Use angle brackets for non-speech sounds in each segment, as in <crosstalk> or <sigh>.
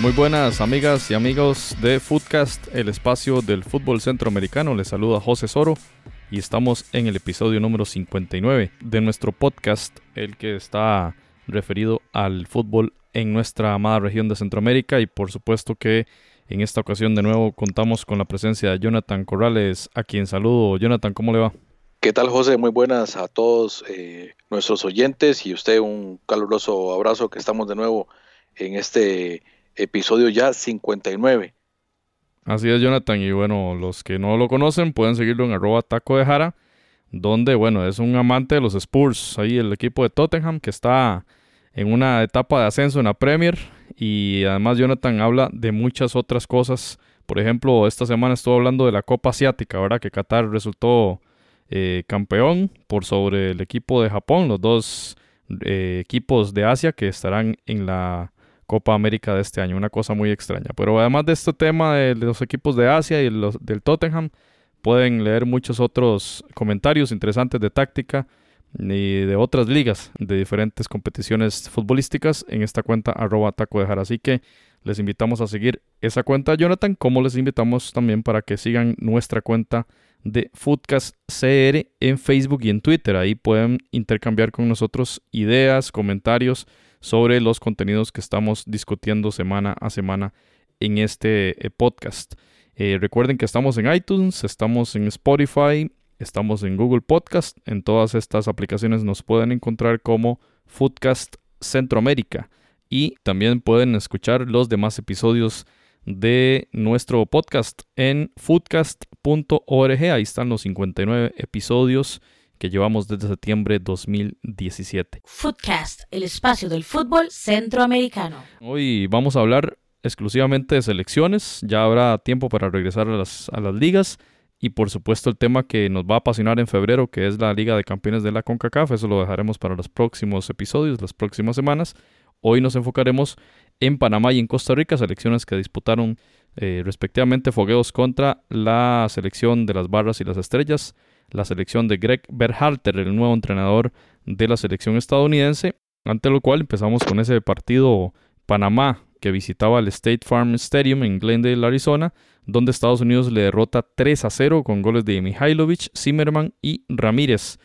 Muy buenas amigas y amigos de Footcast, el espacio del fútbol centroamericano. Les saluda José Soro y estamos en el episodio número 59 de nuestro podcast, el que está referido al fútbol en nuestra amada región de Centroamérica y por supuesto que en esta ocasión de nuevo contamos con la presencia de Jonathan Corrales, a quien saludo. Jonathan, ¿cómo le va? ¿Qué tal José? Muy buenas a todos eh, nuestros oyentes y usted un caluroso abrazo que estamos de nuevo en este episodio ya 59. Así es, Jonathan. Y bueno, los que no lo conocen pueden seguirlo en arroba taco de jara, donde, bueno, es un amante de los Spurs. Ahí el equipo de Tottenham que está en una etapa de ascenso en la Premier. Y además Jonathan habla de muchas otras cosas. Por ejemplo, esta semana estuvo hablando de la Copa Asiática, ¿verdad? Que Qatar resultó eh, campeón por sobre el equipo de Japón, los dos eh, equipos de Asia que estarán en la Copa América de este año, una cosa muy extraña. Pero además de este tema de los equipos de Asia y los, del Tottenham, pueden leer muchos otros comentarios interesantes de táctica y de otras ligas de diferentes competiciones futbolísticas en esta cuenta arroba taco de Así que les invitamos a seguir esa cuenta, Jonathan, como les invitamos también para que sigan nuestra cuenta de Foodcast CR en Facebook y en Twitter. Ahí pueden intercambiar con nosotros ideas, comentarios sobre los contenidos que estamos discutiendo semana a semana en este eh, podcast. Eh, recuerden que estamos en iTunes, estamos en Spotify, estamos en Google Podcast. En todas estas aplicaciones nos pueden encontrar como Foodcast Centroamérica. Y también pueden escuchar los demás episodios de nuestro podcast en foodcast.org. Ahí están los 59 episodios que llevamos desde septiembre 2017. Footcast, el espacio del fútbol centroamericano. Hoy vamos a hablar exclusivamente de selecciones, ya habrá tiempo para regresar a las, a las ligas y por supuesto el tema que nos va a apasionar en febrero, que es la Liga de Campeones de la CONCACAF, eso lo dejaremos para los próximos episodios, las próximas semanas. Hoy nos enfocaremos en Panamá y en Costa Rica, selecciones que disputaron eh, respectivamente fogueos contra la selección de las barras y las estrellas la selección de Greg Berhalter, el nuevo entrenador de la selección estadounidense, ante lo cual empezamos con ese partido Panamá que visitaba el State Farm Stadium en Glendale, Arizona, donde Estados Unidos le derrota 3 a 0 con goles de Mihailovic, Zimmerman y Ramírez.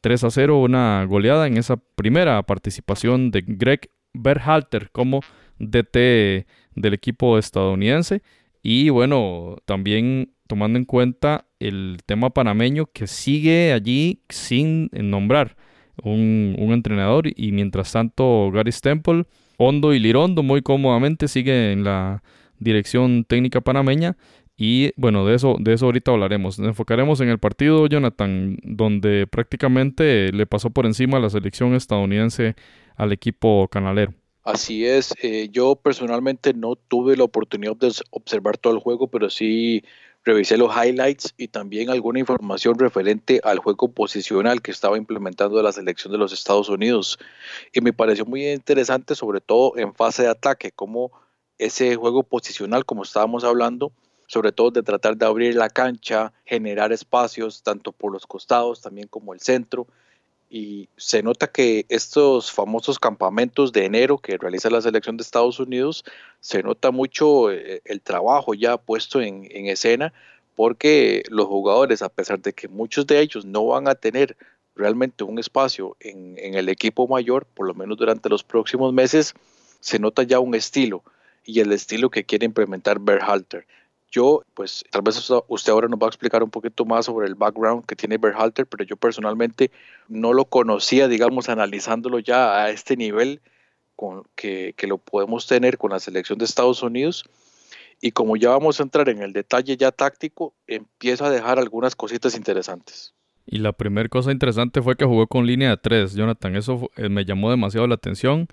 3 a 0, una goleada en esa primera participación de Greg Berhalter como DT del equipo estadounidense. Y bueno, también tomando en cuenta el tema panameño que sigue allí sin nombrar un, entrenador y mientras tanto Gary Stemple, Hondo y Lirondo muy cómodamente sigue en la dirección técnica panameña y bueno, de eso, de eso ahorita hablaremos. Nos enfocaremos en el partido, Jonathan, donde prácticamente le pasó por encima la selección estadounidense al equipo canalero. Así es, eh, yo personalmente no tuve la oportunidad de observar todo el juego, pero sí revisé los highlights y también alguna información referente al juego posicional que estaba implementando la selección de los Estados Unidos. Y me pareció muy interesante, sobre todo en fase de ataque, como ese juego posicional, como estábamos hablando, sobre todo de tratar de abrir la cancha, generar espacios tanto por los costados también como el centro y se nota que estos famosos campamentos de enero que realiza la selección de Estados Unidos, se nota mucho eh, el trabajo ya puesto en, escena, porque los jugadores, a pesar de que muchos de ellos no van a tener realmente un espacio en, en el equipo mayor, por lo menos durante los próximos meses, se nota ya un estilo y el estilo que quiere implementar Berhalter. Yo, pues tal vez usted ahora nos va a explicar un poquito más sobre el background que tiene Berhalter, pero yo personalmente no lo conocía, digamos, analizándolo ya a este nivel que, que lo podemos tener con la selección de Estados Unidos. Y como ya vamos a entrar en el detalle ya táctico, empiezo a dejar algunas cositas interesantes. Y la primera cosa interesante fue que jugó con línea de tres, Jonathan. Eso eh, me llamó demasiado la atención.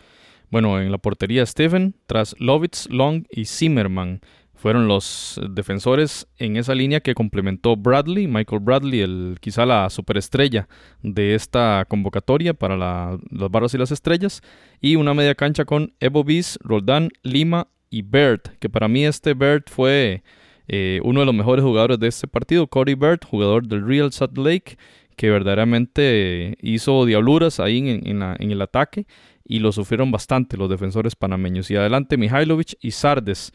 Bueno, en la portería Steven, tras Lovitz, Long y Zimmerman fueron los defensores en esa línea que complementó Bradley, Michael Bradley, el, quizá la superestrella de esta convocatoria para las barras y las estrellas, y una media cancha con Evo Bis, Roldán, Lima y Bert, que para mí este Bert fue eh, uno de los mejores jugadores de este partido, Cody Bert, jugador del Real Salt Lake, que verdaderamente hizo diabluras ahí en, el ataque y lo sufrieron bastante los defensores panameños. Y adelante Mihailovic y Sardes,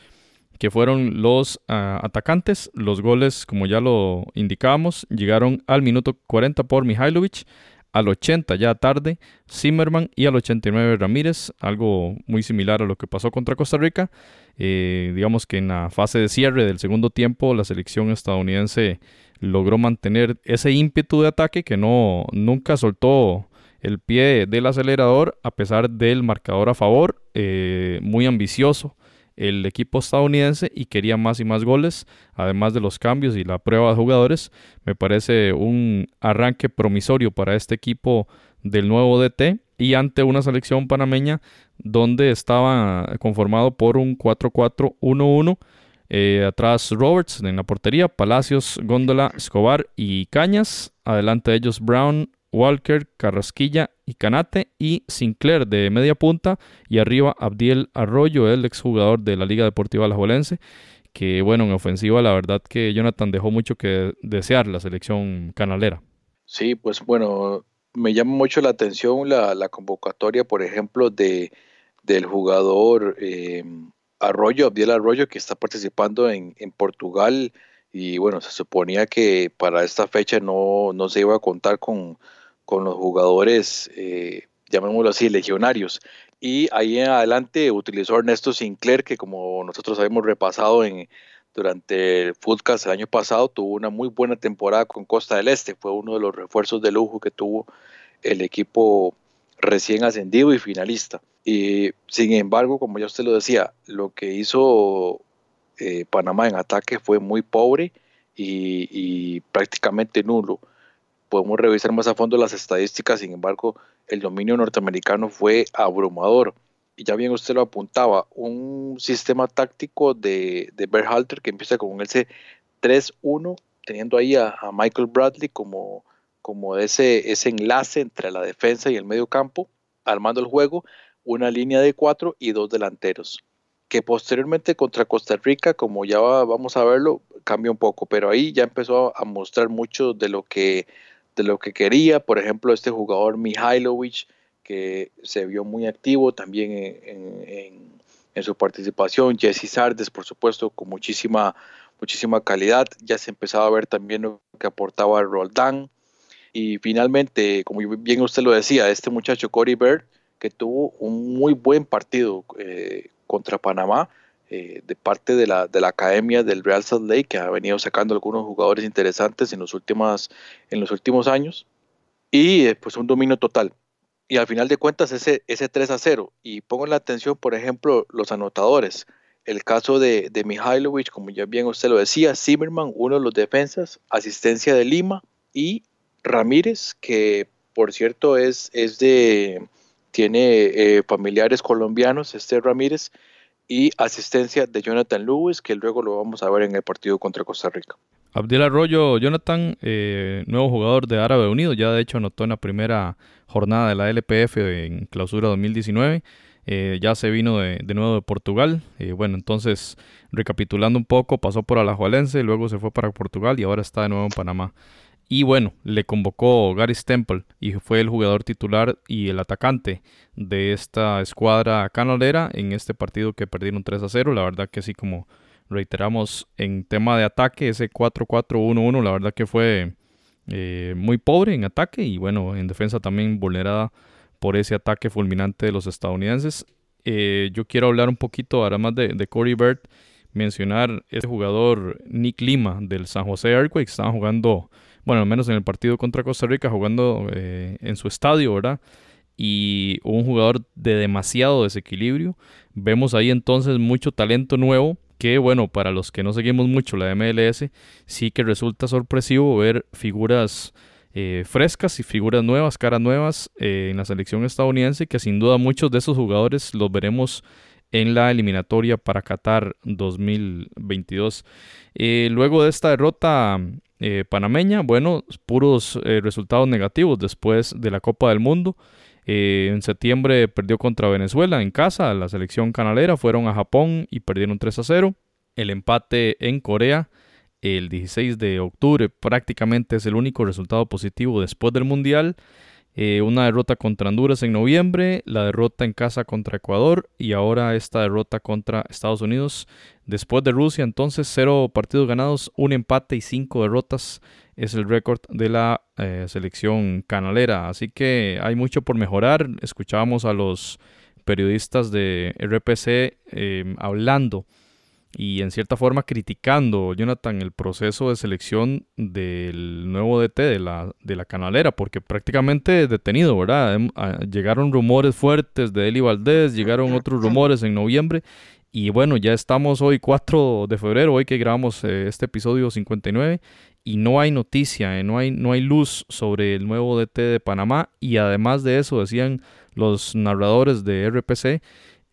que fueron los ah, atacantes. Los goles, como ya lo indicábamos, llegaron al minuto 40 por Mihailovic, al 80 ya tarde Zimmerman y al 89 Ramírez, algo muy similar a lo que pasó contra Costa Rica. Eh, digamos que en la fase de cierre del segundo tiempo la selección estadounidense logró mantener ese ímpetu de ataque que no nunca soltó el pie del acelerador a pesar del marcador a favor, eh, muy ambicioso el equipo estadounidense y quería más y más goles, además de los cambios y la prueba de jugadores. Me parece un arranque promisorio para este equipo del nuevo DT y ante una selección panameña donde estaba conformado por un 4-4-1-1. Eh, atrás Roberts en la portería, Palacios, Góndola, Escobar y Cañas. Adelante de ellos Brown, Walker, Carrasquilla y Canate y Sinclair de media punta y arriba Abdiel Arroyo, el exjugador de la Liga Deportiva Alajuelense, que bueno, en ofensiva la verdad que Jonathan dejó mucho que desear la selección canalera. Sí, pues bueno, me llama mucho la atención la, convocatoria, por ejemplo, de, del jugador eh, Arroyo, Abdiel Arroyo, que está participando en, en Portugal y bueno, se suponía que para esta fecha no, no se iba a contar con con los jugadores, eh, llamémoslo así, legionarios. Y ahí en adelante utilizó Ernesto Sinclair, que como nosotros habíamos repasado en, durante el Footcast el año pasado, tuvo una muy buena temporada con Costa del Este. Fue uno de los refuerzos de lujo que tuvo el equipo recién ascendido y finalista. Y sin embargo, como ya usted lo decía, lo que hizo eh, Panamá en ataque fue muy pobre y prácticamente nulo podemos revisar más a fondo las estadísticas, sin embargo, el dominio norteamericano fue abrumador. Y ya bien usted lo apuntaba, un sistema táctico de, de Berhalter que empieza con ese 3-1, teniendo ahí a, Michael Bradley como, como ese, ese enlace entre la defensa y el medio campo, armando el juego, una línea de cuatro y dos delanteros. Que posteriormente contra Costa Rica, como ya vamos a verlo, cambia un poco, pero ahí ya empezó a mostrar mucho de lo que de lo que quería. Por ejemplo, este jugador Mihailovic, que se vio muy activo también en, su participación. Jesse Sardes, por supuesto, con muchísima, muchísima calidad. Ya se empezaba a ver también lo que aportaba Roldán. Y finalmente, como bien usted lo decía, este muchacho Cory Bird, que tuvo un muy buen partido eh, contra Panamá, eh, de parte de la, de la academia del Real Salt Lake, que ha venido sacando algunos jugadores interesantes en los, últimos, en los últimos años, y eh, pues un dominio total. Y al final de cuentas ese, ese 3 a 0, y pongo la atención, por ejemplo, los anotadores, el caso de, de Mihailovic, como ya bien usted lo decía, Zimmerman, uno de los defensas, asistencia de Lima, y Ramírez, que por cierto es, es de, tiene eh, familiares colombianos, este Ramírez, y asistencia de Jonathan Lewis, que luego lo vamos a ver en el partido contra Costa Rica. Abdiel Arroyo, Jonathan, eh, nuevo jugador de Árabe Unido, ya de hecho anotó en la primera jornada de la LPF en clausura 2019. Eh, ya se vino de, nuevo de Portugal. Eh, bueno, entonces, recapitulando un poco, pasó por Alajuelense, luego se fue para Portugal y ahora está de nuevo en Panamá. Y bueno, le convocó Gary Stemple y fue el jugador titular y el atacante de esta escuadra canalera en este partido que perdieron 3 a 0. La verdad que sí, como reiteramos en tema de ataque, ese 4-4-1-1, la verdad que fue eh, muy pobre en ataque y bueno, en defensa también vulnerada por ese ataque fulminante de los estadounidenses. Eh, yo quiero hablar un poquito, además de, de Corey Bird, mencionar ese jugador Nick Lima del San José Earthquakes, estaba jugando bueno, al menos en el partido contra Costa Rica, jugando eh, en su estadio, ¿verdad? Y un jugador de demasiado desequilibrio. Vemos ahí entonces mucho talento nuevo que bueno, para los que no seguimos mucho la MLS, sí que resulta sorpresivo ver figuras eh, frescas y figuras nuevas, caras nuevas eh, en la selección estadounidense, que sin duda muchos de esos jugadores los veremos en la eliminatoria para Qatar 2022. luego de esta derrota eh, panameña, bueno, puros eh, resultados negativos después de la Copa del Mundo. Eh, en septiembre perdió contra Venezuela en casa, la selección canalera, fueron a Japón y perdieron 3 a 0. El empate en Corea el 16 de octubre. Prácticamente es el único resultado positivo después del Mundial. Eh, una derrota contra Honduras en noviembre, la derrota en casa contra Ecuador y ahora esta derrota contra Estados Unidos. Después de Rusia, entonces, cero partidos ganados, un empate y cinco derrotas es el récord de la eh, selección canalera. Así que hay mucho por mejorar. Escuchábamos a los periodistas de RPC em, hablando y en cierta forma criticando, Jonathan, el proceso de selección del nuevo DT de la, de la canalera, porque prácticamente detenido, ¿verdad? Em, llegaron rumores fuertes de Eli Valdés, llegaron otros rumores en noviembre. Y bueno, ya estamos hoy 4 de febrero, hoy que grabamos eh, este episodio 59, y no hay noticia, eh, no, hay, no hay luz sobre el nuevo DT de Panamá. Y además de eso, decían los narradores de RPC,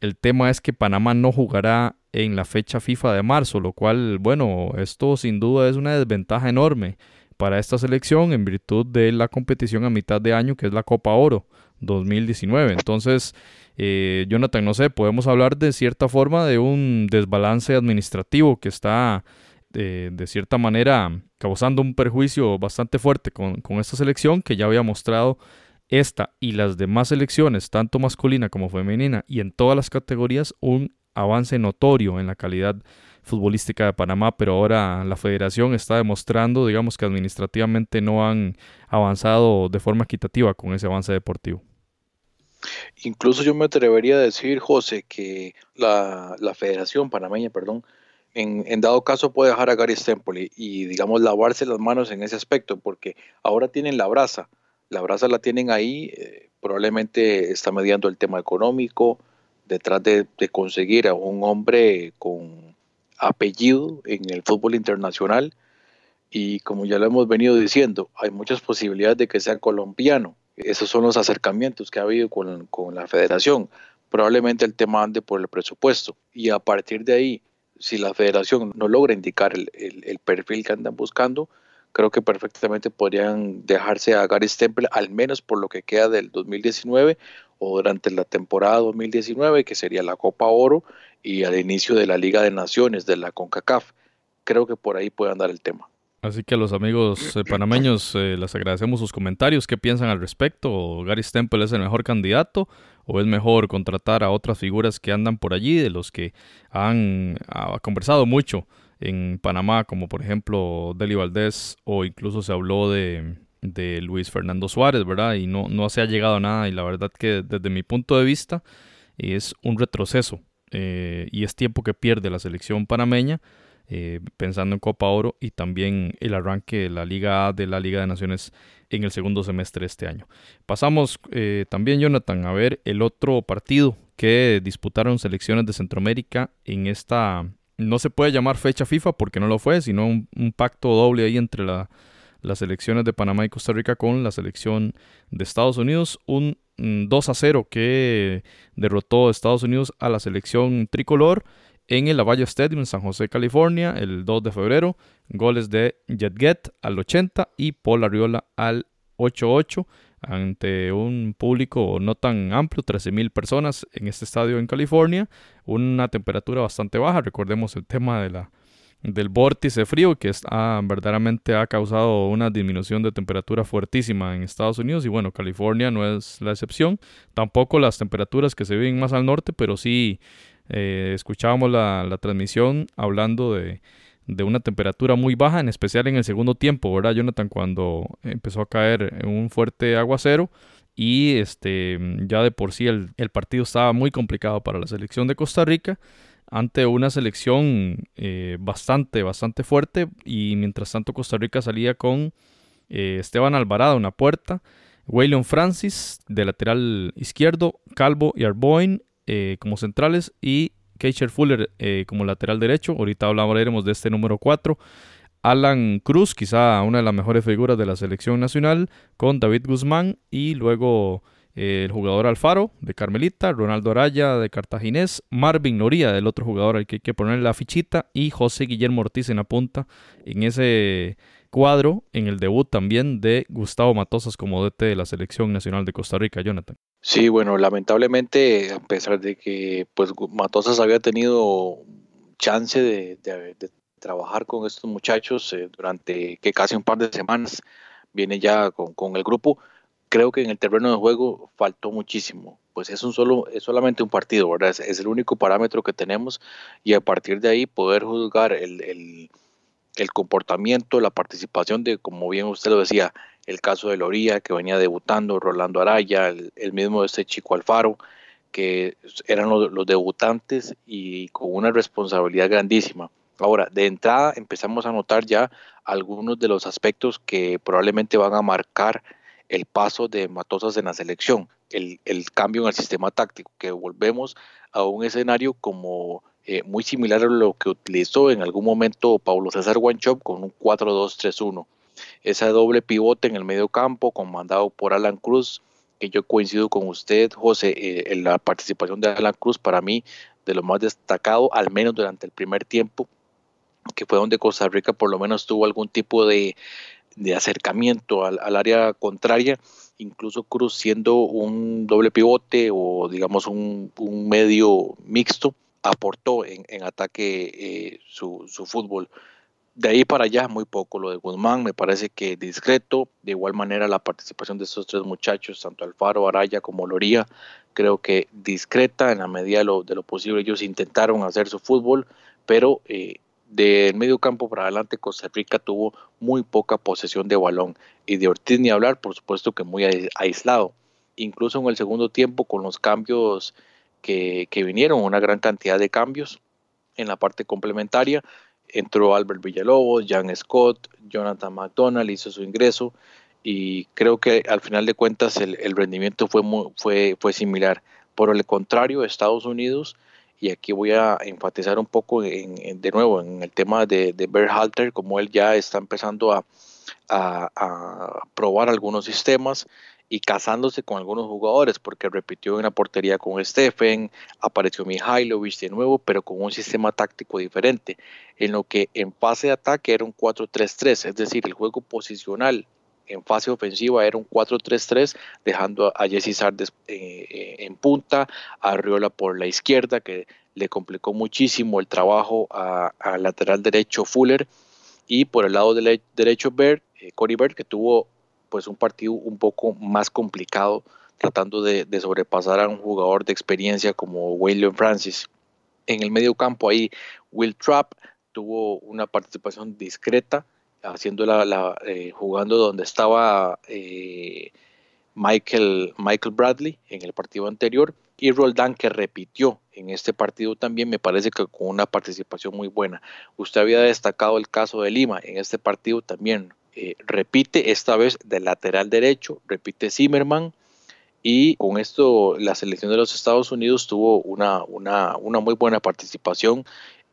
el tema es que Panamá no jugará en la fecha FIFA de marzo, lo cual, bueno, esto sin duda es una desventaja enorme para esta selección en virtud de la competición a mitad de año que es la Copa Oro 2019. Entonces, eh, Jonathan, no sé, podemos hablar de cierta forma de un desbalance administrativo que está eh, de cierta manera causando un perjuicio bastante fuerte con, con esta selección que ya había mostrado esta y las demás selecciones, tanto masculina como femenina, y en todas las categorías, un avance notorio en la calidad futbolística de Panamá, pero ahora la federación está demostrando, digamos, que administrativamente no han avanzado de forma equitativa con ese avance deportivo. Incluso yo me atrevería a decir, José, que la, federación panameña, perdón, en, dado caso puede dejar a Gary Stempoli y, digamos, lavarse las manos en ese aspecto, porque ahora tienen la brasa, la brasa la tienen ahí, eh, probablemente está mediando el tema económico, detrás de, conseguir a un hombre con apellido en el fútbol internacional y como ya lo hemos venido diciendo, hay muchas posibilidades de que sea colombiano. Esos son los acercamientos que ha habido con, la federación. Probablemente el tema ande por el presupuesto y a partir de ahí, si la federación no logra indicar el, el perfil que andan buscando, creo que perfectamente podrían dejarse a Gary Stempel, al menos por lo que queda del 2019 o durante la temporada 2019, que sería la Copa Oro y al inicio de la Liga de Naciones de la CONCACAF. Creo que por ahí puede andar el tema. Así que a los amigos eh, panameños eh, les agradecemos sus comentarios. ¿Qué piensan al respecto? ¿Gary Stempel es el mejor candidato? ¿O es mejor contratar a otras figuras que andan por allí, de los que han conversado mucho en Panamá, como por ejemplo Deli Valdés, o incluso se habló de, Luis Fernando Suárez, ¿verdad? Y no, no se ha llegado a nada, y la verdad que desde mi punto de vista es un retroceso, eh, y es tiempo que pierde la selección panameña, eh, pensando en Copa Oro y también el arranque de la Liga A de la Liga de Naciones en el segundo semestre de este año. Pasamos eh, también, Jonathan, a ver el otro partido que disputaron selecciones de Centroamérica en esta no se puede llamar fecha FIFA porque no lo fue, sino un, pacto doble ahí entre las selecciones de Panamá y Costa Rica con la selección de Estados Unidos. Un 2 a 0 que derrotó Estados Unidos a la selección tricolor en el Lavalle Stadium en San José, California, el 2 de febrero. Goles de Jetget al 80 y Paul Arriola al 8-8 ante un público no tan amplio, 13.000 personas en este estadio en California, una temperatura bastante baja, recordemos el tema de la, del vórtice frío que verdaderamente ha causado una disminución de temperatura fuertísima en Estados Unidos y bueno, California no es la excepción, tampoco las temperaturas que se viven más al norte, pero sí eh, escuchábamos la, la transmisión hablando de de una temperatura muy baja, en especial en el segundo tiempo, ¿verdad, Jonathan? Cuando empezó a caer un fuerte aguacero y este, ya de por sí el, partido estaba muy complicado para la selección de Costa Rica ante una selección eh, bastante, bastante fuerte y mientras tanto Costa Rica salía con eh, Esteban Alvarado en la puerta, William Francis de lateral izquierdo, Calvo y Arboin eh, como centrales y Keisher Fuller como lateral derecho. Ahorita hablaremos de este número 4. Alan Cruz, quizá una de las mejores figuras de la selección nacional, con David Guzmán y luego el jugador Alfaro de Carmelita, Ronaldo Araya de Cartaginés, Marvin Noría del otro jugador al que hay que poner la fichita y José Guillermo Ortiz en la punta en ese cuadro en el debut también de Gustavo Matosas como DT de la selección nacional de Costa Rica, Jonathan. Sí, bueno, lamentablemente, a pesar de que pues Matosas había tenido chance de, trabajar con estos muchachos eh, durante que casi un par de semanas viene ya con, el grupo, creo que en el terreno de juego faltó muchísimo. Pues es, un solo, es solamente un partido, ¿verdad? Es, es el único parámetro que tenemos y a partir de ahí poder juzgar el, el, el, comportamiento, la participación de, como bien usted lo decía, el caso de Loría, que venía debutando, Rolando Araya, el, el mismo de este chico Alfaro, que eran los, los debutantes y con una responsabilidad grandísima. Ahora, de entrada empezamos a notar ya algunos de los aspectos que probablemente van a marcar el paso de Matosas en la selección, el, el cambio en el sistema táctico, que volvemos a un escenario como eh, muy similar a lo que utilizó en algún momento Paulo César Guanchop con un 4-2-3-1. Ese doble pivote en el medio campo, comandado por Alan Cruz, que yo coincido con usted, José, eh, en la participación de Alan Cruz, para mí, de lo más destacado, al menos durante el primer tiempo, que fue donde Costa Rica por lo menos tuvo algún tipo de, de acercamiento al, al, área contraria, incluso Cruz siendo un doble pivote o digamos un, un medio mixto, aportó en, en ataque eh, su, su, fútbol. De ahí para allá muy poco. Lo de Guzmán me parece que discreto. De igual manera la participación de estos tres muchachos, tanto Alfaro, Araya como Loría, creo que discreta en la medida de lo, de lo posible. Ellos intentaron hacer su fútbol, pero eh, del medio campo para adelante Costa Rica tuvo muy poca posesión de balón y de Ortiz ni hablar, por supuesto que muy aislado. Incluso en el segundo tiempo con los cambios que, que vinieron, una gran cantidad de cambios en la parte complementaria, entró Albert Villalobos, Jan Scott, Jonathan McDonald hizo su ingreso y creo que al final de cuentas el, rendimiento fue, muy, fue, fue similar. Por el contrario, Estados Unidos y aquí voy a enfatizar un poco en, de nuevo en el tema de, de Berhalter, como él ya está empezando a, probar algunos sistemas y casándose con algunos jugadores, porque repitió en la portería con Stephen, apareció Mihailovic de nuevo, pero con un sistema táctico diferente, en lo que en fase de ataque era un 4-3-3, es decir, el juego posicional en fase ofensiva era un 4-3-3, dejando a Jesse Sardes eh, eh, en punta, a Riola por la izquierda, que le complicó muchísimo el trabajo al lateral derecho Fuller, y por el lado de derecho Bird, eh, Cory Bird, que tuvo pues un partido un poco más complicado, tratando de, de, sobrepasar a un jugador de experiencia como William Francis. En el medio campo ahí, Will Trapp tuvo una participación discreta, haciendo la, eh, jugando donde estaba eh, Michael, Michael Bradley en el partido anterior y Roldán que repitió en este partido también me parece que con una participación muy buena. Usted había destacado el caso de Lima en este partido también. Eh, repite esta vez del lateral derecho, repite Zimmerman y con esto la selección de los Estados Unidos tuvo una, una, una muy buena participación.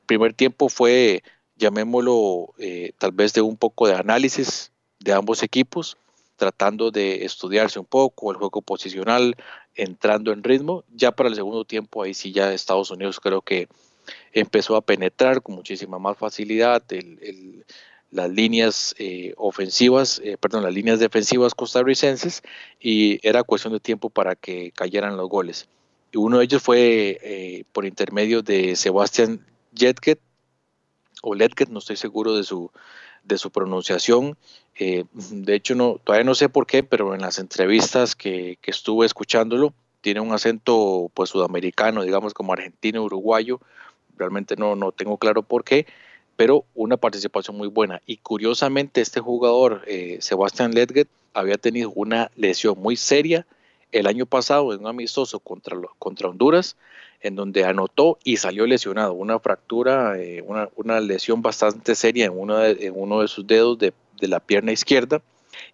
primer tiempo fue llamémoslo eh, tal vez de un poco de análisis de ambos equipos, tratando de estudiarse un poco el juego posicional, entrando en ritmo. Ya para el segundo tiempo, ahí sí ya Estados Unidos creo que empezó a penetrar con muchísima más facilidad las líneas eh, ofensivas, eh, perdón, las líneas defensivas costarricenses y era cuestión de tiempo para que cayeran los goles. Y uno de ellos fue eh, por intermedio de Sebastián Jetket, o Letget, no estoy seguro de su, de su pronunciación. Eh, de hecho, no, todavía no sé por qué, pero en las entrevistas que, que estuve escuchándolo, tiene un acento pues sudamericano, digamos como argentino, uruguayo. Realmente no, no tengo claro por qué, pero una participación muy buena. Y curiosamente, este jugador, eh, Sebastián Letget, había tenido una lesión muy seria el año pasado en un amistoso contra, contra Honduras en donde anotó y salió lesionado, una fractura, eh, una, lesión bastante seria en uno de, uno de sus dedos de, de, la pierna izquierda.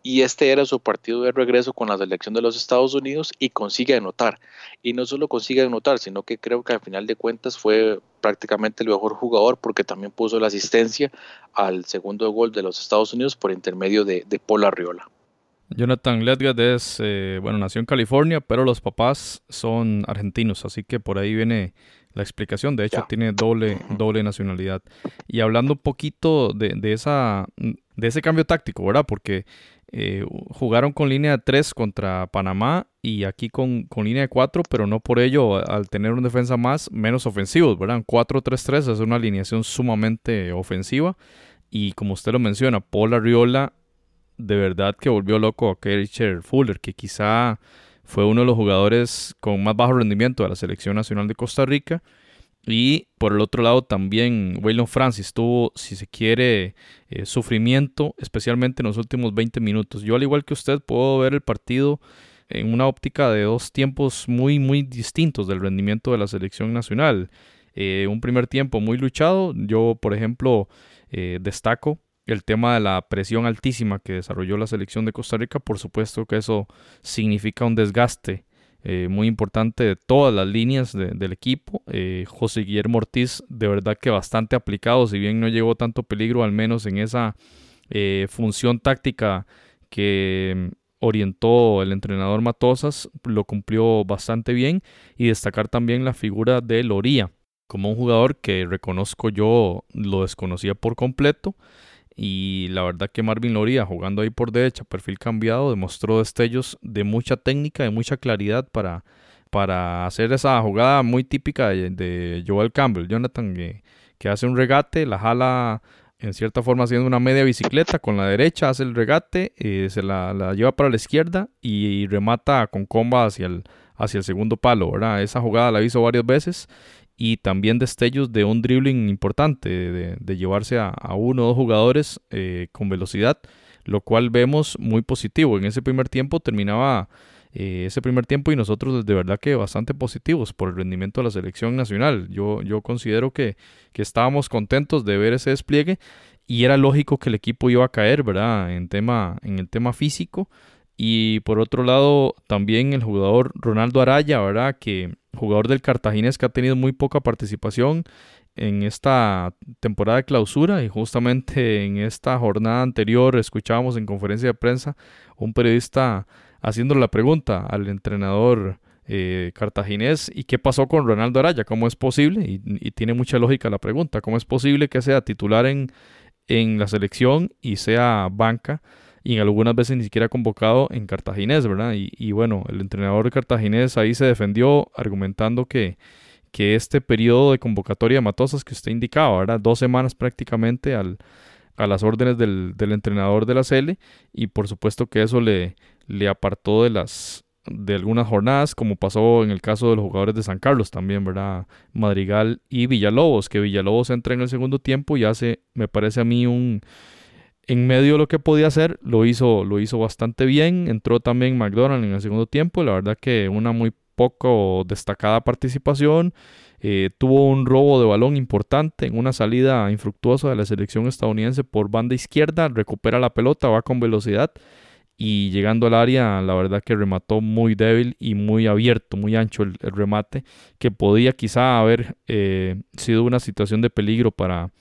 Y este era su partido de regreso con la selección de los Estados Unidos y consigue anotar. Y no solo consigue anotar, sino que creo que al final de cuentas fue prácticamente el mejor jugador porque también puso la asistencia al segundo gol de los Estados Unidos por intermedio de, de Paul Arriola. Jonathan Ledgett es, eh, bueno, nació en California, pero los papás son argentinos, así que por ahí viene la explicación. De hecho, yeah. tiene doble, doble nacionalidad. Y hablando un poquito de, de, esa, de ese cambio táctico, ¿verdad? Porque Eh, jugaron con línea de 3 contra Panamá y aquí con, con línea de 4, pero no por ello, al tener un defensa más, menos ofensivos, ¿verdad? 4-3-3 es una alineación sumamente ofensiva y como usted lo menciona, Paul Arriola de verdad que volvió loco a Kercher Fuller, que quizá fue uno de los jugadores con más bajo rendimiento de la selección nacional de Costa Rica. Y por el otro lado también Waylon Francis tuvo, si se quiere, eh, sufrimiento, especialmente en los últimos 20 minutos. Yo al igual que usted puedo ver el partido en una óptica de dos tiempos muy, muy distintos del rendimiento de la selección nacional. Eh, un primer tiempo muy luchado. Yo, por ejemplo, eh, destaco el tema de la presión altísima que desarrolló la selección de Costa Rica, por supuesto que eso significa un desgaste eh, muy importante de todas las líneas del equipo. Eh, José Guillermo Ortiz, de verdad que bastante aplicado, si bien no llegó tanto peligro, al menos en esa eh, función táctica que orientó el entrenador Matosas, lo cumplió bastante bien. Y destacar también la figura de Loría, como un jugador que reconozco yo lo desconocía por completo y la verdad que Marvin Loría jugando ahí por derecha, perfil cambiado, demostró destellos de mucha técnica, de mucha claridad para, para hacer esa jugada muy típica de, Joel Campbell, Jonathan, que, hace un regate, la jala en cierta forma haciendo una media bicicleta con la derecha, hace el regate, eh, se la, lleva para la izquierda y, remata con comba hacia el, hacia el segundo palo, ¿verdad? Esa jugada la hizo varias veces y también destellos de un dribbling importante, de, llevarse a, uno o dos jugadores eh, con velocidad, lo cual vemos muy positivo. En ese primer tiempo terminaba eh, ese primer tiempo y nosotros de verdad que bastante positivos por el rendimiento de la selección nacional. Yo, yo considero que, que estábamos contentos de ver ese despliegue y era lógico que el equipo iba a caer, ¿verdad? En, tema, en el tema físico. Y por otro lado, también el jugador Ronaldo Araya, ¿verdad? Que jugador del Cartaginés que ha tenido muy poca participación en esta temporada de clausura y justamente en esta jornada anterior escuchábamos en conferencia de prensa un periodista haciendo la pregunta al entrenador eh, cartaginés y qué pasó con Ronaldo Araya, cómo es posible, y, tiene mucha lógica la pregunta, cómo es posible que sea titular en, en la selección y sea banca y en algunas veces ni siquiera convocado en Cartaginés, ¿verdad? Y, bueno, el entrenador Cartaginés ahí se defendió argumentando que, que este periodo de convocatoria de Matosas que usted indicaba, ¿verdad? Dos semanas prácticamente al, a las órdenes del, entrenador de la CL y por supuesto que eso le, le apartó de las de algunas jornadas, como pasó en el caso de los jugadores de San Carlos también, ¿verdad? Madrigal y Villalobos, que Villalobos entra en el segundo tiempo y hace, me parece a mí, un, en medio de lo que podía hacer, lo hizo, lo hizo bastante bien. Entró también McDonald en el segundo tiempo. La verdad que una muy poco destacada participación. Eh, tuvo un robo de balón importante en una salida infructuosa de la selección estadounidense por banda izquierda. Recupera la pelota, va con velocidad. Y llegando al área, la verdad que remató muy débil y muy abierto, muy ancho el, remate, que podía quizá haber eh, sido una situación de peligro para,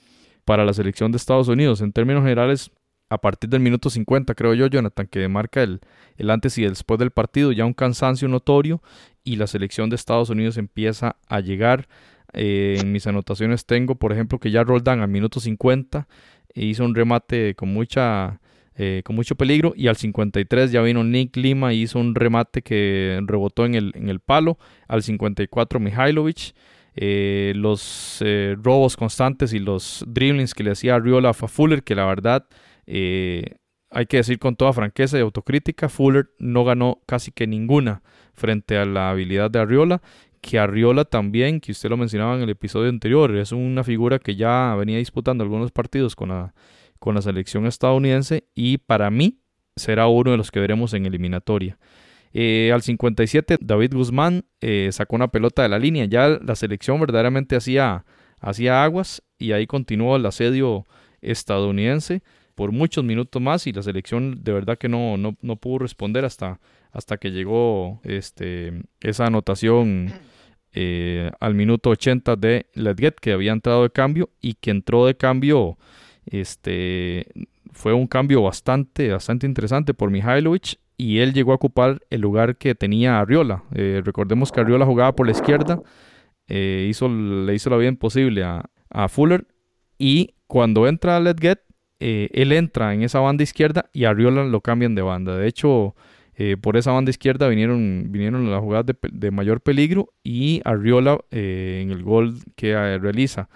para la selección de Estados Unidos. En términos generales, a partir del minuto 50, creo yo, Jonathan, que marca el, el antes y el después del partido, ya un cansancio notorio y la selección de Estados Unidos empieza a llegar. Eh, en mis anotaciones tengo, por ejemplo, que ya Roldán al minuto 50 hizo un remate con mucha eh, con mucho peligro y al 53 ya vino Nick Lima y hizo un remate que rebotó en el, en el palo. Al 54 Mihailovic eh, los eh, robos constantes y los dribblings que le hacía Riola a Fuller, que la verdad eh, hay que decir con toda franqueza y autocrítica, Fuller no ganó casi que ninguna frente a la habilidad de Arriola, que Arriola también, que usted lo mencionaba en el episodio anterior, es una figura que ya venía disputando algunos partidos con la, con la selección estadounidense y para mí será uno de los que veremos en eliminatoria. Eh, al 57, David Guzmán eh, sacó una pelota de la línea. Ya la selección verdaderamente hacía, aguas y ahí continuó el asedio estadounidense por muchos minutos más y la selección de verdad que no, no, no pudo responder hasta, hasta que llegó este, esa anotación eh, al minuto 80 de Ledget que había entrado de cambio y que entró de cambio este, fue un cambio bastante, bastante interesante por Mihailovic y él llegó a ocupar el lugar que tenía Arriola. Eh, recordemos que Arriola jugaba por la izquierda, eh, le hizo la vida imposible a, Fuller y cuando entra Letget, eh, él entra en esa banda izquierda y Arriola lo cambian de banda. De hecho, eh, por esa banda izquierda vinieron, vinieron las jugadas de, mayor peligro y Arriola en el gol que realiza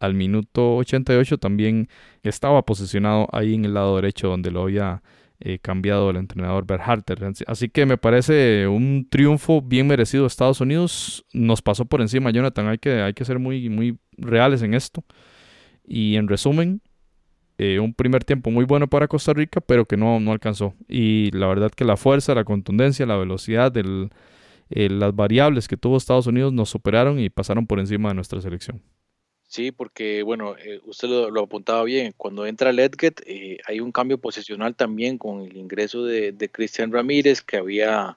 al minuto 88 también estaba posicionado ahí en el lado derecho donde lo había cambiado el entrenador Berharter. Así que me parece un triunfo bien merecido Estados Unidos. Nos pasó por encima, Jonathan. Hay que, hay que ser muy, muy reales en esto. Y en resumen, eh, un primer tiempo muy bueno para Costa Rica, pero que no, no alcanzó. Y la verdad que la fuerza, la contundencia, la velocidad, eh, las variables que tuvo Estados Unidos nos superaron y pasaron por encima de nuestra selección. Sí, porque bueno, eh, usted lo, apuntaba bien, cuando entra Ledget hay un cambio posicional también con el ingreso de, de Cristian Ramírez que había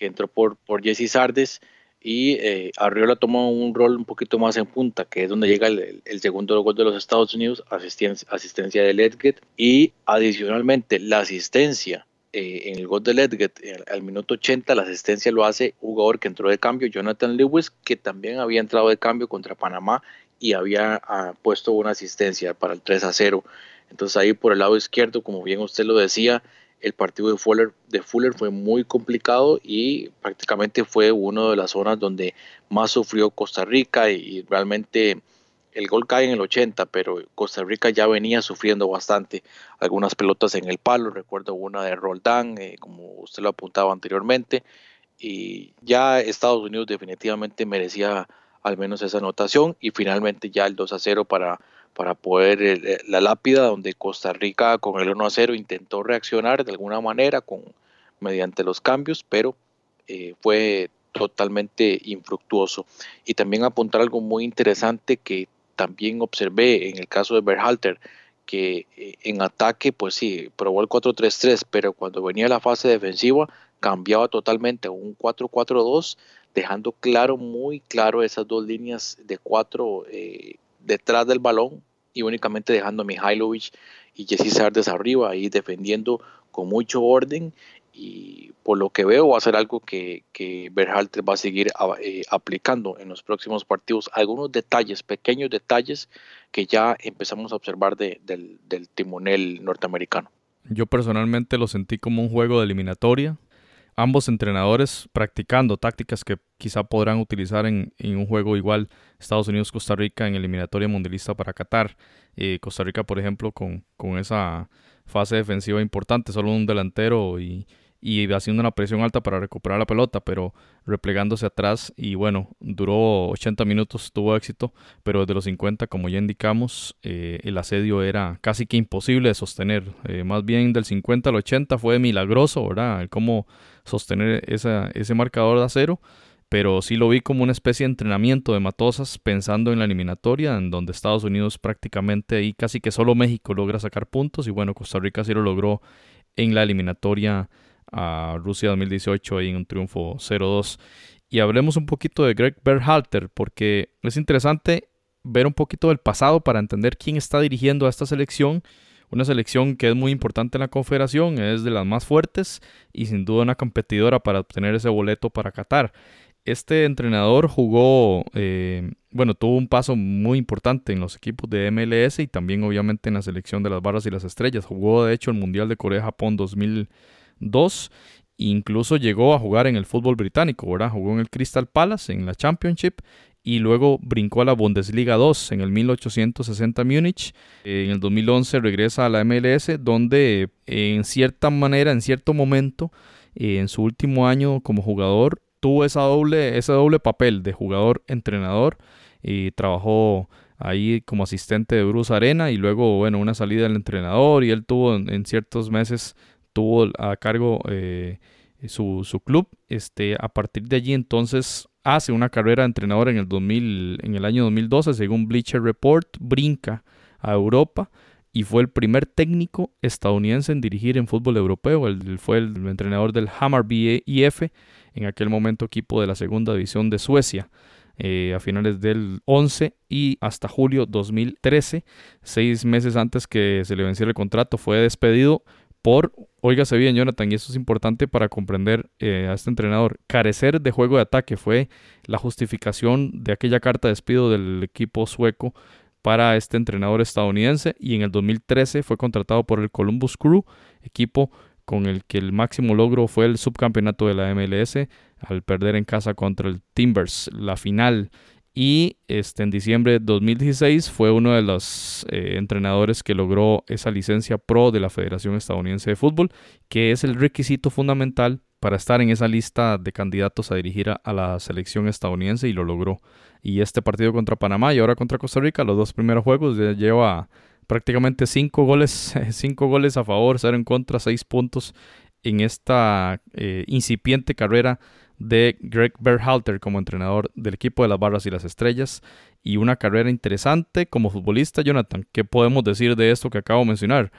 que entró por, Jesse Sardes y eh, Arriola tomó un rol un poquito más en punta, que es donde llega el, segundo gol de los Estados Unidos, asistencia, asistencia de Ledget y adicionalmente la asistencia eh, en el gol de Ledget al, minuto 80, la asistencia lo hace un jugador que entró de cambio, Jonathan Lewis, que también había entrado de cambio contra Panamá y había ah, puesto una asistencia para el 3 a 0. Entonces ahí por el lado izquierdo, como bien usted lo decía, el partido de Fuller, de Fuller fue muy complicado y prácticamente fue una de las zonas donde más sufrió Costa Rica y, realmente el gol cae en el 80, pero Costa Rica ya venía sufriendo bastante algunas pelotas en el palo, recuerdo una de Roldán, eh, como usted lo apuntaba anteriormente, y ya Estados Unidos definitivamente merecía al menos esa anotación y finalmente ya el 2 a 0 para para poder eh, eh, la lápida donde Costa Rica con el 1 a 0 intentó reaccionar de alguna manera con mediante los cambios, pero eh, fue totalmente infructuoso. Y también apuntar algo muy interesante que también observé en el caso de Berhalter, que en ataque, pues sí, probó el 4-3-3, pero cuando venía la fase defensiva cambiaba totalmente a un 4-4-2, dejando claro, muy claro esas dos líneas de cuatro detrás del balón y únicamente dejando a Mihailovic y Jesse Sardes arriba, ahí defendiendo con mucho orden y por lo que veo va a ser algo que, que Berhalter va a seguir eh, aplicando en los próximos partidos. Algunos detalles, pequeños detalles que ya empezamos a observar del timonel norteamericano. Yo personalmente lo sentí como un juego de eliminatoria, ambos entrenadores practicando tácticas que quizá podrán utilizar en, un juego igual Estados Unidos-Costa Rica en eliminatoria mundialista para Qatar. Eh, Costa Rica, por ejemplo, con, con esa fase defensiva importante, solo un delantero y, y haciendo una presión alta para recuperar la pelota, pero replegándose atrás y bueno, duró 80 minutos, tuvo éxito, pero desde los 50, como ya indicamos, eh, el asedio era casi que imposible de sostener. Eh, más bien del 50 al 80 fue milagroso, ¿verdad? El cómo sostener ese marcador de acero, pero sí lo vi como una especie de entrenamiento de Matosas pensando en la eliminatoria, en donde Estados Unidos prácticamente ahí casi que solo México logra sacar puntos y bueno, Costa Rica sí lo logró en la eliminatoria a Rusia 2018 ahí en un triunfo 0-2. Y hablemos un poquito de Greg Berhalter, porque es interesante ver un poquito del pasado para entender quién está dirigiendo a esta selección. Una selección que es muy importante en la confederación, es de las más fuertes y sin duda una competidora para obtener ese boleto para Qatar. Este entrenador jugó, eh, bueno, tuvo un paso muy importante en los equipos de MLS y también obviamente en la selección de las barras y las estrellas. Jugó de hecho el Mundial de Corea-Japón 2000 2. Incluso llegó a jugar en el fútbol británico, ¿verdad? Jugó en el Crystal Palace, en la Championship, y luego brincó a la Bundesliga 2 en el 1860 Múnich. En el 2011 regresa a la MLS, donde en cierta manera, en cierto momento, en su último año como jugador, tuvo esa doble, ese doble papel de jugador-entrenador y trabajó ahí como asistente de Bruce Arena y luego, bueno, una salida del entrenador y él tuvo en ciertos meses tuvo a cargo eh, su, su, club. Este, a partir de allí entonces hace una carrera de entrenador en el, 2000, en el año 2012, según Bleacher Report, brinca a Europa y fue el primer técnico estadounidense en dirigir en fútbol europeo. Fue el entrenador del Hammarby IF, en aquel momento equipo de la segunda división de Suecia. Eh, a finales del 11 y hasta julio 2013, seis meses antes que se le venciera el contrato, fue despedido por, óigase bien Jonathan, y eso es importante para comprender eh, a este entrenador, carecer de juego de ataque fue la justificación de aquella carta de despido del equipo sueco para este entrenador estadounidense y en el 2013 fue contratado por el Columbus Crew, equipo con el que el máximo logro fue el subcampeonato de la MLS al perder en casa contra el Timbers la final y este, en diciembre de 2016 fue uno de los eh, entrenadores que logró esa licencia pro de la Federación Estadounidense de Fútbol, que es el requisito fundamental para estar en esa lista de candidatos a dirigir a, la selección estadounidense y lo logró. Y este partido contra Panamá y ahora contra Costa Rica, los dos primeros juegos, lleva prácticamente cinco goles, <laughs> cinco goles a favor, cero en contra, seis puntos en esta eh, incipiente carrera de Greg Berhalter como entrenador del equipo de las Barras y las Estrellas y una carrera interesante como futbolista, Jonathan. ¿Qué podemos decir de esto que acabo de mencionar?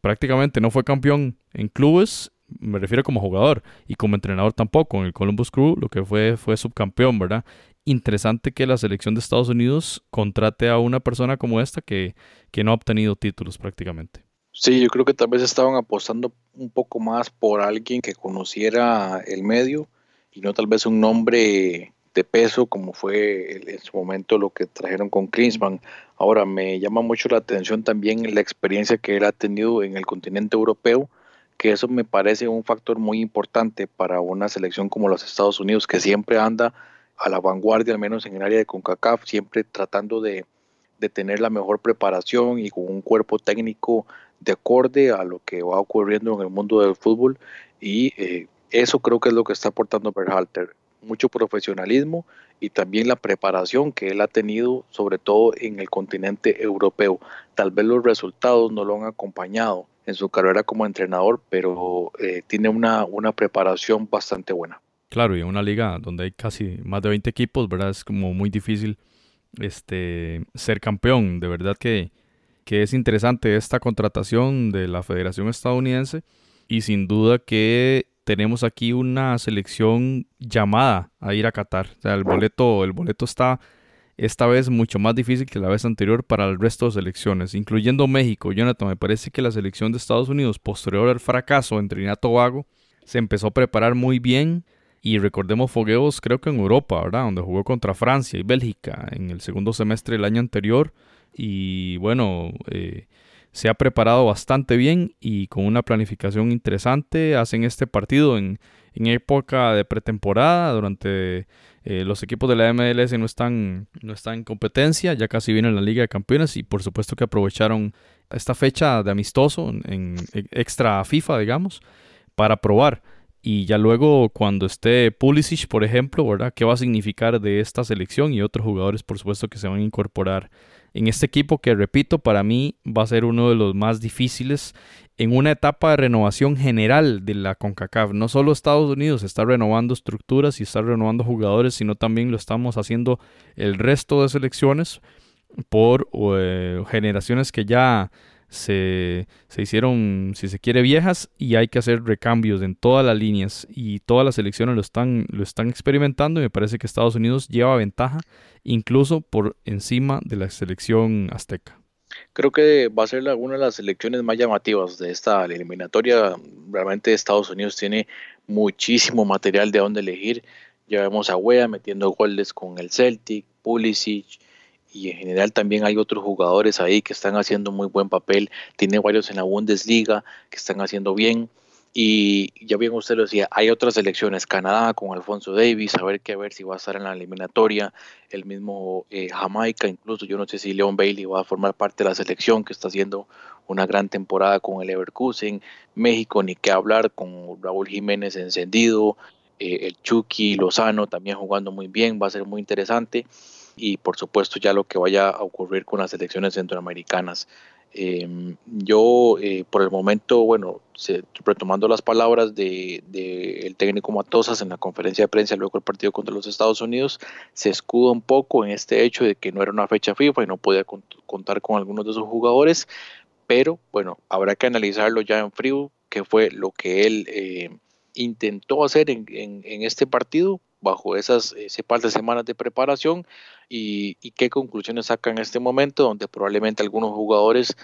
Prácticamente no fue campeón en clubes, me refiero como jugador, y como entrenador tampoco. En el Columbus Crew lo que fue fue subcampeón, ¿verdad? Interesante que la selección de Estados Unidos contrate a una persona como esta que, que no ha obtenido títulos prácticamente. Sí, yo creo que tal vez estaban apostando un poco más por alguien que conociera el medio y no tal vez un nombre de peso como fue en su momento lo que trajeron con Klinsmann. Ahora me llama mucho la atención también la experiencia que él ha tenido en el continente europeo, que eso me parece un factor muy importante para una selección como los Estados Unidos, que siempre anda a la vanguardia, al menos en el área de CONCACAF, siempre tratando de, de tener la mejor preparación y con un cuerpo técnico de acorde a lo que va ocurriendo en el mundo del fútbol y eh, eso creo que es lo que está aportando Berhalter, mucho profesionalismo y también la preparación que él ha tenido, sobre todo en el continente europeo. Tal vez los resultados no lo han acompañado en su carrera como entrenador, pero eh, tiene una, una preparación bastante buena. Claro, y en una liga donde hay casi más de 20 equipos, ¿verdad? Es como muy difícil este, ser campeón. De verdad que, que es interesante esta contratación de la Federación Estadounidense y sin duda que tenemos aquí una selección llamada a ir a Qatar. O sea, el boleto, el boleto está esta vez mucho más difícil que la vez anterior para el resto de selecciones, incluyendo México. Jonathan, me parece que la selección de Estados Unidos, posterior al fracaso en Trinidad Tobago, se empezó a preparar muy bien. Y recordemos fogueos, creo que en Europa, ¿verdad? Donde jugó contra Francia y Bélgica en el segundo semestre del año anterior. Y bueno, eh, se ha preparado bastante bien y con una planificación interesante. Hacen este partido en, época de pretemporada, durante eh, los equipos de la MLS no están, no están en competencia, ya casi viene la Liga de Campeones y por supuesto que aprovecharon esta fecha de amistoso en, extra FIFA, digamos, para probar. Y ya luego cuando esté Pulisic, por ejemplo, ¿verdad? ¿Qué va a significar de esta selección y otros jugadores, por supuesto, que se van a incorporar en este equipo que, repito, para mí va a ser uno de los más difíciles en una etapa de renovación general de la CONCACAF. No solo Estados Unidos está renovando estructuras y está renovando jugadores, sino también lo estamos haciendo el resto de selecciones por eh, generaciones que ya se, hicieron, si se quiere, viejas y hay que hacer recambios en todas las líneas y todas las selecciones lo están, lo están experimentando y me parece que Estados Unidos lleva ventaja incluso por encima de la selección azteca. Creo que va a ser una de las selecciones más llamativas de esta eliminatoria. Realmente Estados Unidos tiene muchísimo material de dónde elegir. Ya vemos a Wea metiendo goles con el Celtic, Pulisic, y en general también hay otros jugadores ahí que están haciendo muy buen papel. Tiene varios en la Bundesliga que están haciendo bien. Y ya bien usted lo decía, hay otras selecciones, Canadá con Alfonso Davis, a ver qué ver si va a estar en la eliminatoria, el mismo eh, Jamaica, incluso yo no sé si Leon Bailey va a formar parte de la selección que está haciendo una gran temporada con el Everkusen, México ni qué hablar con Raúl Jiménez encendido, eh, el Chucky Lozano también jugando muy bien, va a ser muy interesante y por supuesto ya lo que vaya a ocurrir con las elecciones centroamericanas. Em, yo eh, por el momento, bueno, retomando las palabras del de, el técnico Matosas en la conferencia de prensa luego del partido contra los Estados Unidos, se escuda un poco en este hecho de que no era una fecha FIFA y no podía contar con algunos de sus jugadores, pero bueno, habrá que analizarlo ya en frío, que fue lo que él eh, intentó hacer en este partido, bajo esas ese par semanas de preparación y, qué conclusiones saca en este momento, donde probablemente algunos jugadores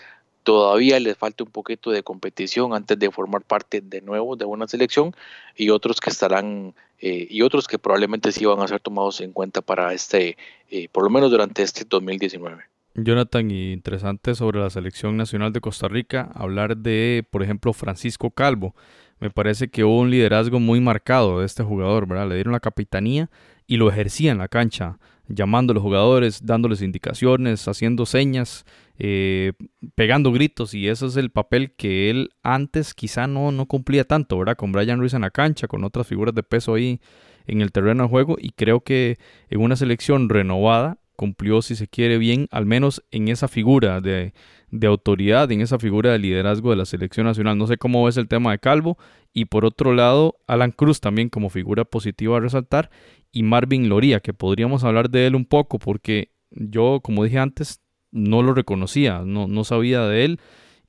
todavía les falta un poquito de competición antes de formar parte de nuevo de una selección y otros que estarán eh, y otros que probablemente sí van a ser tomados en cuenta para este, eh, por lo menos durante este 2019. Jonathan, interesante sobre la selección nacional de Costa Rica, hablar de, por ejemplo, Francisco Calvo. Me parece que hubo un liderazgo muy marcado de este jugador, ¿verdad? Le dieron la capitanía y lo ejercía en la cancha, llamando a los jugadores, dándoles indicaciones, haciendo señas, eh, pegando gritos, y ese es el papel que él antes quizá no, no cumplía tanto, ¿verdad? Con Brian Ruiz en la cancha, con otras figuras de peso ahí en el terreno de juego, y creo que en una selección renovada cumplió, si se quiere bien, al menos en esa figura de, de autoridad, en esa figura de liderazgo de la selección nacional. No sé cómo ves el tema de Calvo. Y por otro lado, Alan Cruz también como figura positiva a resaltar. Y Marvin Loría, que podríamos hablar de él un poco, porque yo, como dije antes, no lo reconocía, no, no sabía de él.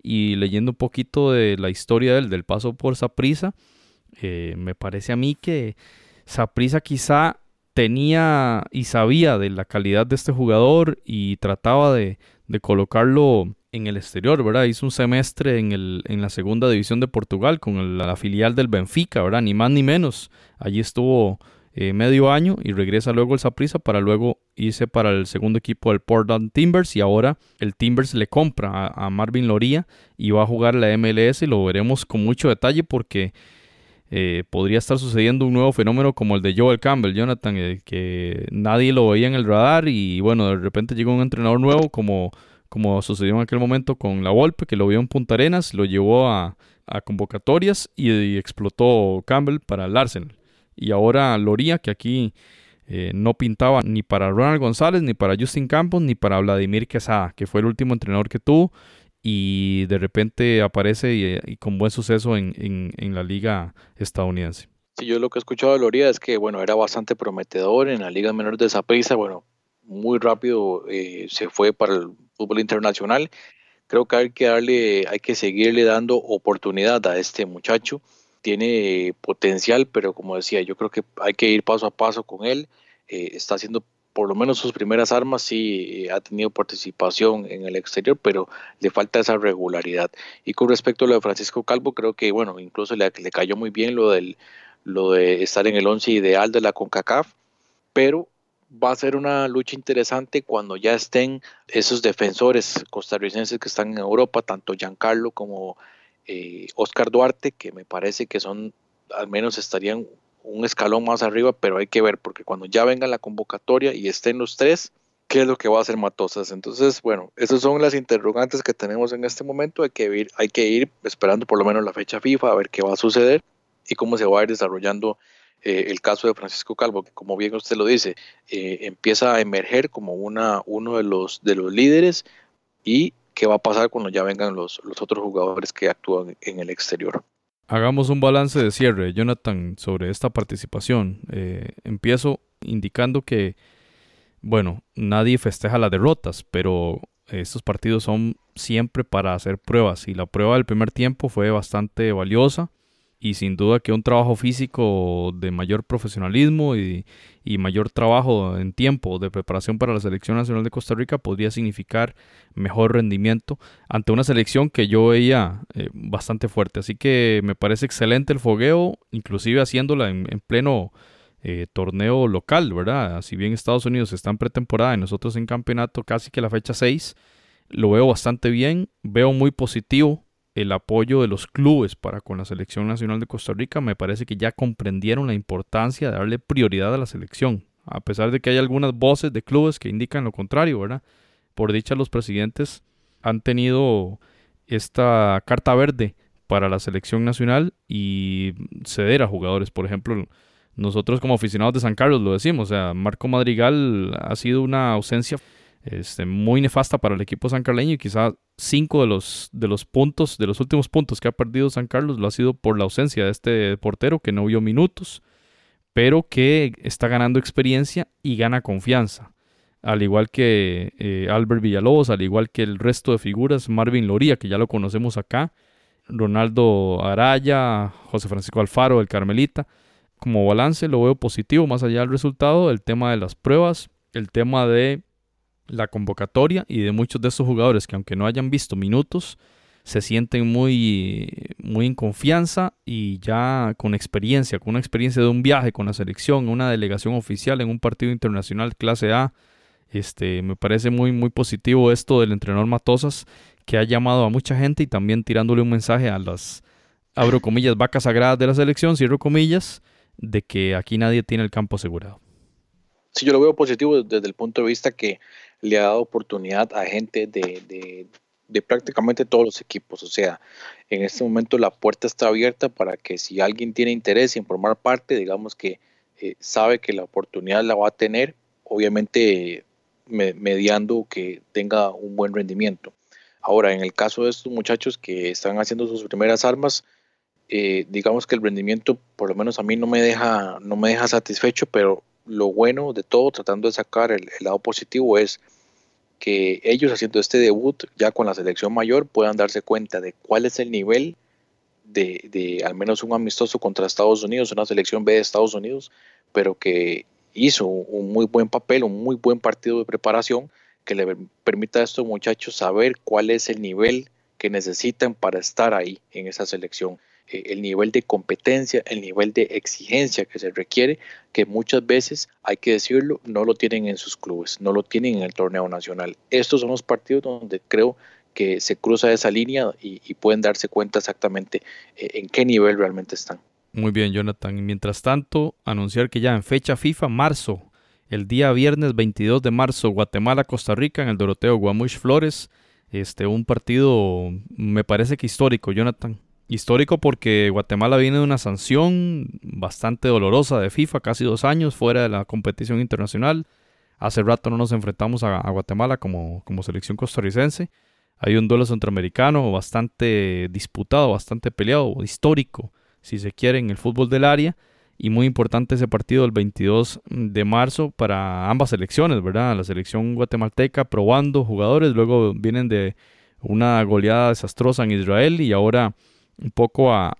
Y leyendo un poquito de la historia del, del paso por Saprisa, eh, me parece a mí que Saprisa quizá tenía y sabía de la calidad de este jugador y trataba de, colocarlo en el exterior, ¿verdad? Hizo un semestre en, el, en la segunda división de Portugal con la filial del Benfica, ¿verdad? Ni más ni menos. Allí estuvo eh, medio año y regresa luego el Saprissa para luego irse para el segundo equipo del Portland Timbers y ahora el Timbers le compra a, Marvin Loría y va a jugar la MLS y lo veremos con mucho detalle porque eh, podría estar sucediendo un nuevo fenómeno como el de Joel Campbell, Jonathan, eh, que nadie lo veía en el radar y bueno, de repente llegó un entrenador nuevo como, como sucedió en aquel momento con La Volpe, que lo vio en Punta Arenas, lo llevó a, convocatorias y, explotó Campbell para el Arsenal. Y ahora Loría, que aquí eh, no pintaba ni para Ronald González, ni para Justin Campos, ni para Vladimir Quesada, que fue el último entrenador que tuvo y de repente aparece y, con buen suceso en, la liga estadounidense. Sí, yo lo que he escuchado de Loría es que, bueno, era bastante prometedor en la liga menor de Zaprisa, bueno, muy rápido eh, se fue para el fútbol internacional. Creo que hay que darle, hay que seguirle dando oportunidad a este muchacho. Tiene potencial, pero como decía, yo creo que hay que ir paso a paso con él. Eh, está haciendo por lo menos sus primeras armas sí ha tenido participación en el exterior, pero le falta esa regularidad. Y con respecto a lo de Francisco Calvo, creo que, bueno, incluso le, le cayó muy bien lo, del, lo de estar en el once ideal de la CONCACAF, pero va a ser una lucha interesante cuando ya estén esos defensores costarricenses que están en Europa, tanto Giancarlo como eh, Oscar Duarte, que me parece que son, al menos estarían un escalón más arriba, pero hay que ver, porque cuando ya venga la convocatoria y estén los tres, ¿qué es lo que va a hacer Matosas? Entonces, bueno, esas son las interrogantes que tenemos en este momento. Hay que ir, hay que ir esperando por lo menos la fecha FIFA, a ver qué va a suceder y cómo se va a ir desarrollando eh, el caso de Francisco Calvo, que como bien usted lo dice, eh, empieza a emerger como uno de los, de los líderes y qué va a pasar cuando ya vengan los, los otros jugadores que actúan en el exterior. Hagamos un balance de cierre, Jonathan, sobre esta participación. Eh, empiezo indicando que, bueno, nadie festeja las derrotas, pero estos partidos son siempre para hacer pruebas y la prueba del primer tiempo fue bastante valiosa y sin duda que un trabajo físico de mayor profesionalismo y, mayor trabajo en tiempo de preparación para la selección nacional de Costa Rica podría significar mejor rendimiento ante una selección que yo veía eh, bastante fuerte. Así que me parece excelente el fogueo, inclusive haciéndola en, pleno eh, torneo local, ¿verdad? Si bien Estados Unidos está en pretemporada y nosotros en campeonato casi que la fecha 6, lo veo bastante bien, veo muy positivo el apoyo de los clubes para con la selección nacional de Costa Rica, me parece que ya comprendieron la importancia de darle prioridad a la selección, a pesar de que hay algunas voces de clubes que indican lo contrario, ¿verdad? Por dicha, los presidentes han tenido esta carta verde para la selección nacional y ceder a jugadores. Por ejemplo, nosotros como aficionados de San Carlos lo decimos, o sea, Marco Madrigal ha sido una ausencia este, muy nefasta para el equipo sancarleño y quizá cinco de los, de los puntos, de los últimos puntos que ha perdido San Carlos lo ha sido por la ausencia de este portero que no vio minutos, pero que está ganando experiencia y gana confianza. Al igual que eh, Albert Villalobos, al igual que el resto de figuras, Marvin Loría, que ya lo conocemos acá, Ronaldo Araya, José Francisco Alfaro, el Carmelita. Como balance lo veo positivo, más allá del resultado, el tema de las pruebas, el tema de la convocatoria y de muchos de esos jugadores que aunque no hayan visto minutos, se sienten muy, muy en confianza y ya con experiencia, con una experiencia de un viaje con la selección, una delegación oficial en un partido internacional clase A Este, me parece muy, muy positivo esto del entrenador Matosas, que ha llamado a mucha gente y también tirándole un mensaje a las, abro comillas, vacas sagradas de la selección, cierro comillas, de que aquí nadie tiene el campo asegurado. Sí, yo lo veo positivo desde el punto de vista que le ha dado oportunidad a gente de, de prácticamente todos los equipos. O sea, en este momento la puerta está abierta para que si alguien tiene interés en formar parte, digamos que eh, sabe que la oportunidad la va a tener, obviamente mediando que tenga un buen rendimiento. Ahora, en el caso de estos muchachos que están haciendo sus primeras armas, eh, digamos que el rendimiento, por lo menos a mí no me deja, no me deja satisfecho, pero lo bueno de todo, tratando de sacar el, lado positivo, es que ellos haciendo este debut ya con la selección mayor puedan darse cuenta de cuál es el nivel de, al menos un amistoso contra Estados Unidos, una selección B de Estados Unidos, pero que hizo un muy buen papel, un muy buen partido de preparación que le permita a estos muchachos saber cuál es el nivel que necesitan para estar ahí en esa selección, eh, el nivel de competencia, el nivel de exigencia que se requiere, que muchas veces, hay que decirlo, no lo tienen en sus clubes, no lo tienen en el torneo nacional. Estos son los partidos donde creo que se cruza esa línea y, pueden darse cuenta exactamente eh, en qué nivel realmente están. Muy bien, Jonathan. Mientras tanto, anunciar que ya en fecha FIFA, marzo, el día viernes 22 de marzo, Guatemala-Costa Rica en el Doroteo Guamuch Flores. Este, un partido, me parece que histórico, Jonathan. Histórico porque Guatemala viene de una sanción bastante dolorosa de FIFA, casi dos años fuera de la competición internacional. Hace rato no nos enfrentamos a, Guatemala como, como selección costarricense. Hay un duelo centroamericano bastante disputado, bastante peleado, histórico si se quiere, en el fútbol del área. Y muy importante ese partido el 22 de marzo para ambas selecciones, ¿verdad? La selección guatemalteca probando jugadores, luego vienen de una goleada desastrosa en Israel y ahora un poco a,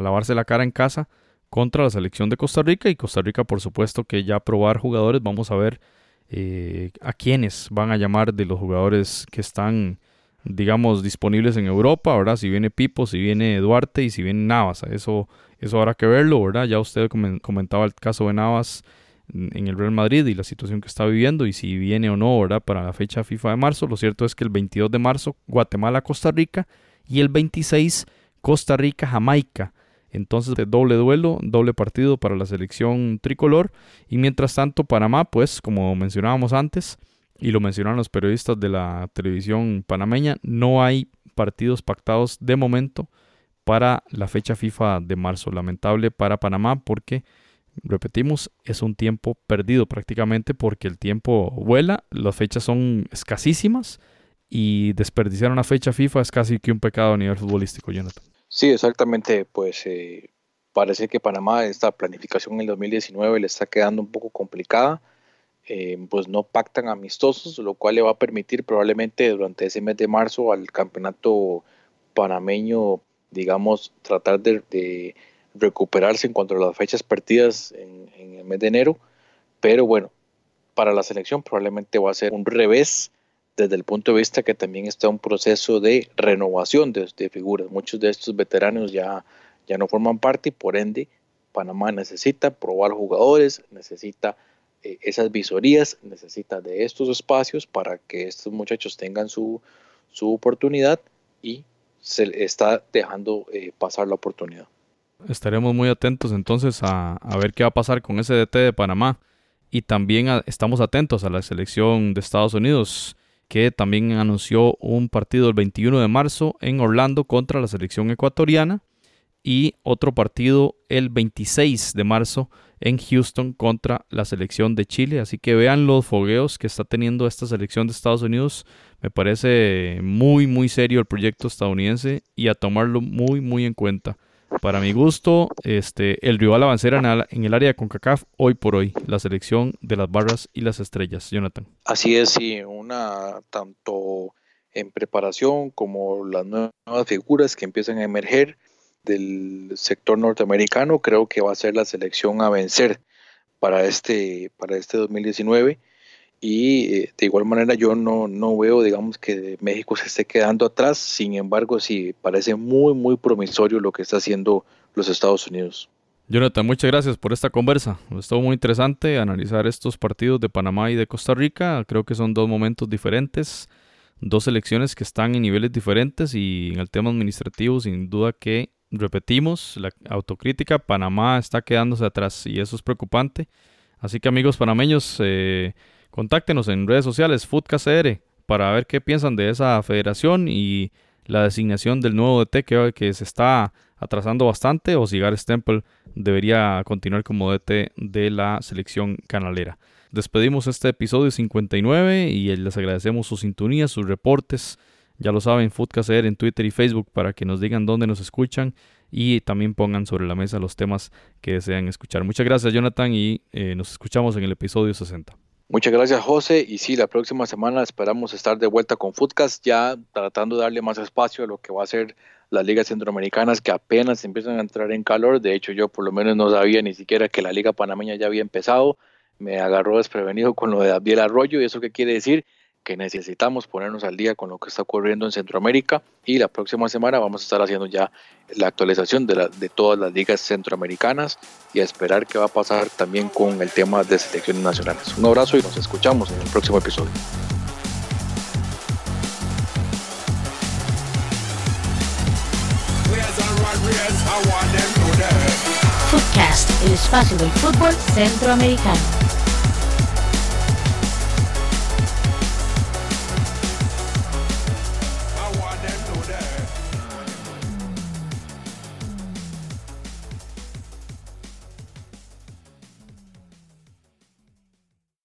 lavarse la cara en casa contra la selección de Costa Rica y Costa Rica por supuesto que ya probar jugadores, vamos a ver eh, a quiénes van a llamar de los jugadores que están digamos, disponibles en Europa, ¿verdad? Si viene Pipo, si viene Duarte y si viene Navas, eso, eso habrá que verlo, ¿verdad? Ya usted comentaba el caso de Navas en el Real Madrid y la situación que está viviendo y si viene o no, ¿verdad? Para la fecha FIFA de marzo, lo cierto es que el 22 de marzo Guatemala, Costa Rica y el 26 Costa Rica, Jamaica. Entonces, doble duelo, doble partido para la selección tricolor. Y mientras tanto, Panamá, pues, como mencionábamos antes, y lo mencionaron los periodistas de la televisión panameña, no hay partidos pactados de momento para la fecha FIFA de marzo. Lamentable para Panamá porque, repetimos, es un tiempo perdido prácticamente porque el tiempo vuela, las fechas son escasísimas y desperdiciar una fecha FIFA es casi que un pecado a nivel futbolístico, Jonathan. Sí, exactamente, pues eh, parece que Panamá esta planificación en el 2019 le está quedando un poco complicada eh, pues no pactan amistosos, lo cual le va a permitir probablemente durante ese mes de marzo al campeonato panameño, digamos, tratar de, recuperarse en cuanto a las fechas partidas en, el mes de enero. Pero bueno, para la selección probablemente va a ser un revés desde el punto de vista que también está un proceso de renovación de, figuras. Muchos de estos veteranos ya, ya no forman parte y por ende Panamá necesita probar jugadores, necesita eh, esas visorías, necesita de estos espacios para que estos muchachos tengan su, su oportunidad y se está dejando eh, pasar la oportunidad. Estaremos muy atentos entonces a, ver qué va a pasar con ese DT de Panamá y también estamos atentos a la selección de Estados Unidos que también anunció un partido el 21 de marzo en Orlando contra la selección ecuatoriana y otro partido el 26 de marzo en Houston contra la selección de Chile. Así que vean los fogueos que está teniendo esta selección de Estados Unidos. Me parece muy, muy serio el proyecto estadounidense y a tomarlo muy, muy en cuenta. Para mi gusto, este, el rival avanzará en, el área de CONCACAF hoy por hoy, la selección de las barras y las estrellas. Jonathan. Así es, sí, una tanto en preparación como las nuevas figuras que empiezan a emerger del sector norteamericano, creo que va a ser la selección a vencer para este, para este 2019. Y eh, de igual manera yo no, no veo, digamos, que México se esté quedando atrás. Sin embargo, sí, parece muy, muy promisorio lo que está haciendo los Estados Unidos. Jonathan, muchas gracias por esta conversa. Estuvo muy interesante analizar estos partidos de Panamá y de Costa Rica. Creo que son dos momentos diferentes, dos elecciones que están en niveles diferentes y en el tema administrativo sin duda que repetimos la autocrítica, Panamá está quedándose atrás y eso es preocupante. Así que amigos panameños, eh, contáctenos en redes sociales, FoodKCR, para ver qué piensan de esa federación y la designación del nuevo DT que, se está atrasando bastante o Cigar Stemple debería continuar como DT de la selección canalera. Despedimos este episodio 59 y les agradecemos su sintonía, sus reportes. Ya lo saben, Foodcaster en Twitter y Facebook para que nos digan dónde nos escuchan y también pongan sobre la mesa los temas que desean escuchar. Muchas gracias Jonathan y eh, nos escuchamos en el episodio 60. Muchas gracias José y sí, la próxima semana esperamos estar de vuelta con Foodcast ya tratando de darle más espacio a lo que va a ser las ligas centroamericanas que apenas empiezan a entrar en calor. De hecho, yo por lo menos no sabía ni siquiera que la liga panameña ya había empezado. Me agarró desprevenido con lo de Abdiel Arroyo y eso qué quiere decir que necesitamos ponernos al día con lo que está ocurriendo en Centroamérica y la próxima semana vamos a estar haciendo ya la actualización de, todas las ligas centroamericanas y a esperar qué va a pasar también con el tema de selecciones nacionales. Un abrazo y nos escuchamos en el próximo episodio. Footcast, el espacio del fútbol centroamericano.